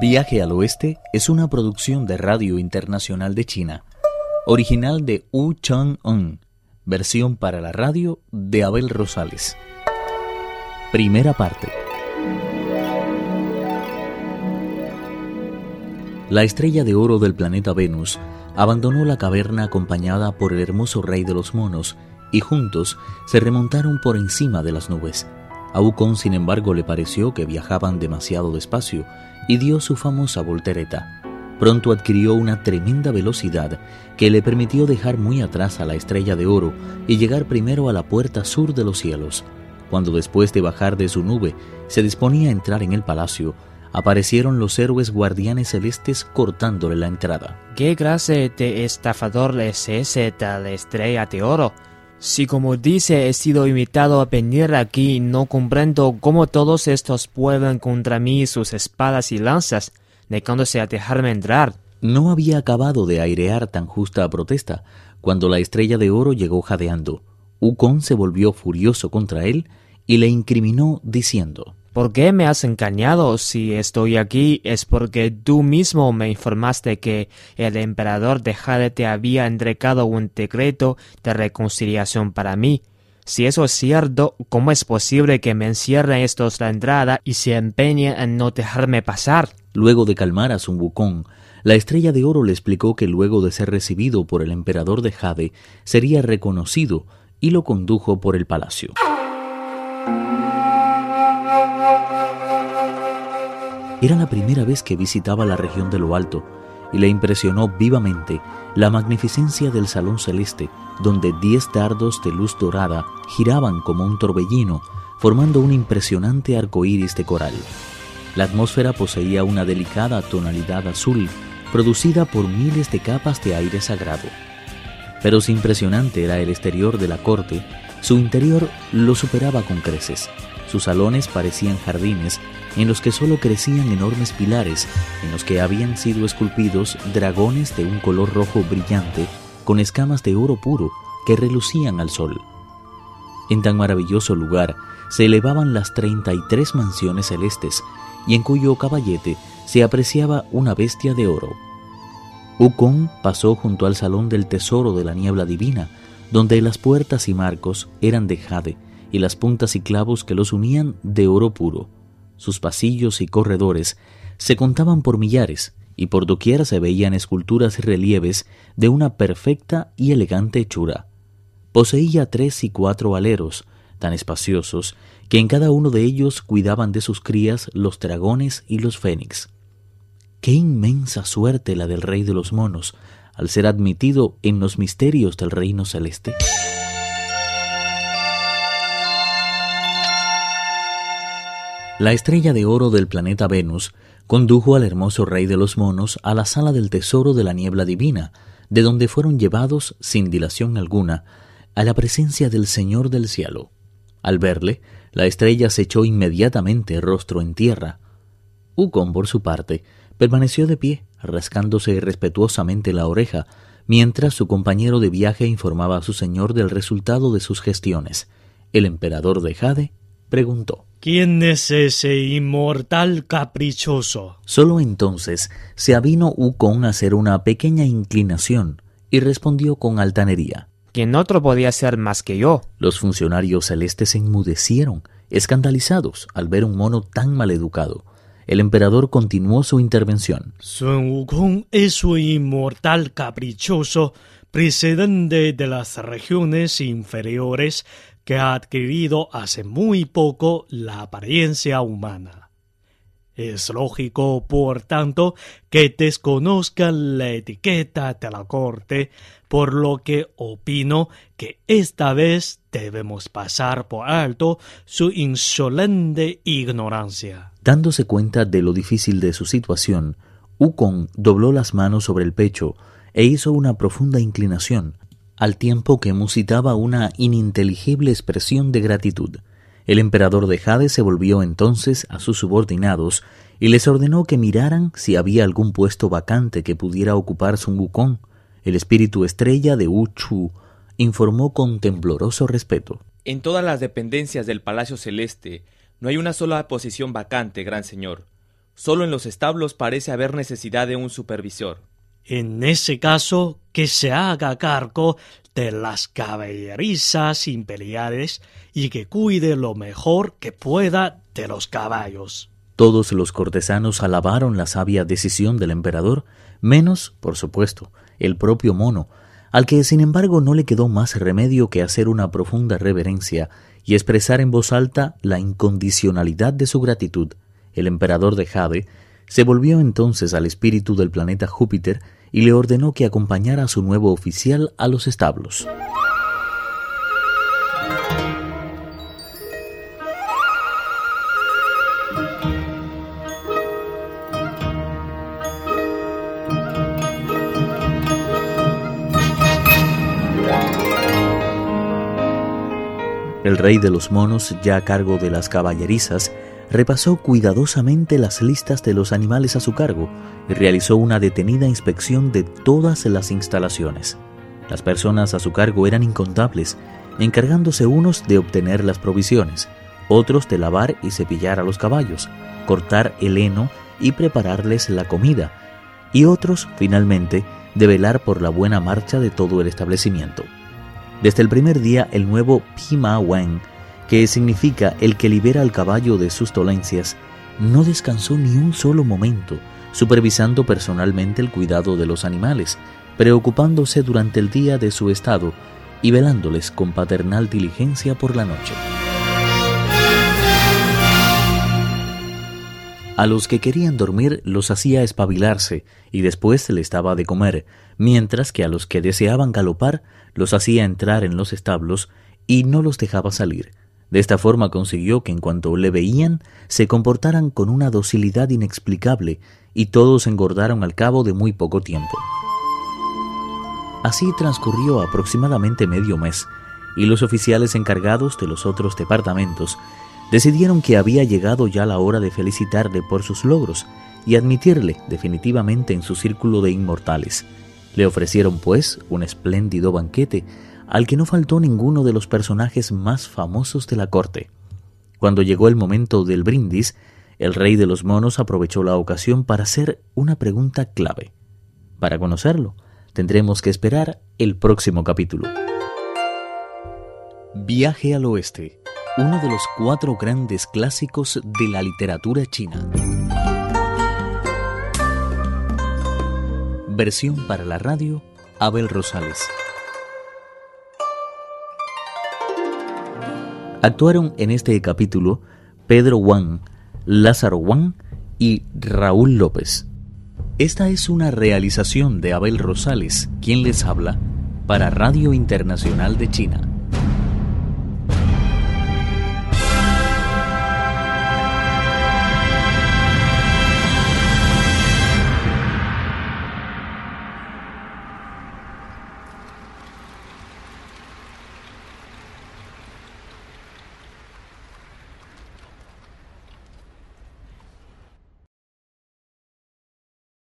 Viaje al Oeste es una producción de Radio Internacional de China, original de Wu Chang-un, versión para la radio de Abel Rosales. Primera parte. La estrella de oro del planeta Venus abandonó la caverna acompañada por el hermoso rey de los monos y juntos se remontaron por encima de las nubes. A Wukong, sin embargo, le pareció que viajaban demasiado despacio y dio su famosa voltereta. Pronto adquirió una tremenda velocidad que le permitió dejar muy atrás a la estrella de oro y llegar primero a la puerta sur de los cielos. Cuando después de bajar de su nube se disponía a entrar en el palacio, aparecieron los héroes guardianes celestes cortándole la entrada. ¿Qué clase de estafador es ese tal estrella de oro? Si como dice he sido invitado a venir aquí, no comprendo cómo todos estos pueden contra mí sus espadas y lanzas, negándose a dejarme entrar. No había acabado de airear tan justa protesta cuando la estrella de oro llegó jadeando. Ukon se volvió furioso contra él y le incriminó diciendo ¿Por qué me has engañado? Si estoy aquí es porque tú mismo me informaste que el emperador de Jade te había entregado un decreto de reconciliación para mí. Si eso es cierto, ¿cómo es posible que me encierren estos la entrada y se empeñen en no dejarme pasar? Luego de calmar a Sun Wukong, la estrella de oro le explicó que luego de ser recibido por el emperador de Jade, sería reconocido y lo condujo por el palacio. Era la primera vez que visitaba la región de lo alto y le impresionó vivamente la magnificencia del salón celeste, donde diez dardos de luz dorada giraban como un torbellino, formando un impresionante arco iris de coral. La atmósfera poseía una delicada tonalidad azul, producida por miles de capas de aire sagrado. Pero si impresionante era el exterior de la corte, su interior lo superaba con creces. Sus salones parecían jardines en los que solo crecían enormes pilares, en los que habían sido esculpidos dragones de un color rojo brillante con escamas de oro puro que relucían al sol. En tan maravilloso lugar se elevaban las 33 mansiones celestes y en cuyo caballete se apreciaba una bestia de oro. Ukon pasó junto al salón del tesoro de la niebla divina, donde las puertas y marcos eran de jade y las puntas y clavos que los unían de oro puro. Sus pasillos y corredores se contaban por millares, y por doquier se veían esculturas y relieves de una perfecta y elegante hechura. Poseía tres y cuatro aleros, tan espaciosos, que en cada uno de ellos cuidaban de sus crías los dragones y los fénix. Qué inmensa suerte la del rey de los monos, al ser admitido en los misterios del reino celeste. La estrella de oro del planeta Venus condujo al hermoso rey de los monos a la sala del tesoro de la niebla divina, de donde fueron llevados, sin dilación alguna, a la presencia del Señor del cielo. Al verle, la estrella se echó inmediatamente rostro en tierra. Ukon, por su parte, permaneció de pie, rascándose respetuosamente la oreja, mientras su compañero de viaje informaba a su señor del resultado de sus gestiones. El emperador de Jade preguntó. ¿Quién es ese inmortal caprichoso? Solo entonces se avino Ukon a hacer una pequeña inclinación y respondió con altanería. ¿Quién otro podía ser más que yo? Los funcionarios celestes se enmudecieron, escandalizados al ver un mono tan maleducado. El emperador continuó su intervención. Sun Wukong es un inmortal caprichoso, precedente de las regiones inferiores que ha adquirido hace muy poco la apariencia humana. Es lógico, por tanto, que desconozcan la etiqueta de la corte, por lo que opino que esta vez debemos pasar por alto su insolente ignorancia. Dándose cuenta de lo difícil de su situación, Ukon dobló las manos sobre el pecho e hizo una profunda inclinación, al tiempo que musitaba una ininteligible expresión de gratitud. El emperador de Jade se volvió entonces a sus subordinados y les ordenó que miraran si había algún puesto vacante que pudiera ocupar Sun Wukong. El espíritu estrella de Wu Chu informó con tembloroso respeto. En todas las dependencias del Palacio Celeste no hay una sola posición vacante, gran señor. Solo en los establos parece haber necesidad de un supervisor. En ese caso, que se haga cargo de las caballerizas imperiales y que cuide lo mejor que pueda de los caballos. Todos los cortesanos alabaron la sabia decisión del emperador, menos, por supuesto, el propio mono, al que sin embargo no le quedó más remedio que hacer una profunda reverencia y expresar en voz alta la incondicionalidad de su gratitud. El emperador de Jade se volvió entonces al espíritu del planeta Júpiter y le ordenó que acompañara a su nuevo oficial a los establos. El rey de los monos, ya a cargo de las caballerizas, repasó cuidadosamente las listas de los animales a su cargo y realizó una detenida inspección de todas las instalaciones. Las personas a su cargo eran incontables, encargándose unos de obtener las provisiones, otros de lavar y cepillar a los caballos, cortar el heno y prepararles la comida, y otros, finalmente, de velar por la buena marcha de todo el establecimiento. Desde el primer día, el nuevo Pima Wen, que significa el que libera al caballo de sus dolencias, no descansó ni un solo momento, supervisando personalmente el cuidado de los animales, preocupándose durante el día de su estado y velándoles con paternal diligencia por la noche. A los que querían dormir los hacía espabilarse y después les daba de comer, mientras que a los que deseaban galopar los hacía entrar en los establos y no los dejaba salir. De esta forma consiguió que en cuanto le veían se comportaran con una docilidad inexplicable y todos engordaron al cabo de muy poco tiempo. Así transcurrió aproximadamente medio mes, y los oficiales encargados de los otros departamentos decidieron que había llegado ya la hora de felicitarle por sus logros y admitirle definitivamente en su círculo de inmortales. Le ofrecieron, pues, un espléndido banquete, al que no faltó ninguno de los personajes más famosos de la corte. Cuando llegó el momento del brindis, el rey de los monos aprovechó la ocasión para hacer una pregunta clave. Para conocerlo, tendremos que esperar el próximo capítulo. Viaje al oeste, uno de los cuatro grandes clásicos de la literatura china. Versión para la radio, Abel Rosales. Actuaron en este capítulo Pedro Wang, Lázaro Wang y Raúl López. Esta es una realización de Abel Rosales, quien les habla, para Radio Internacional de China.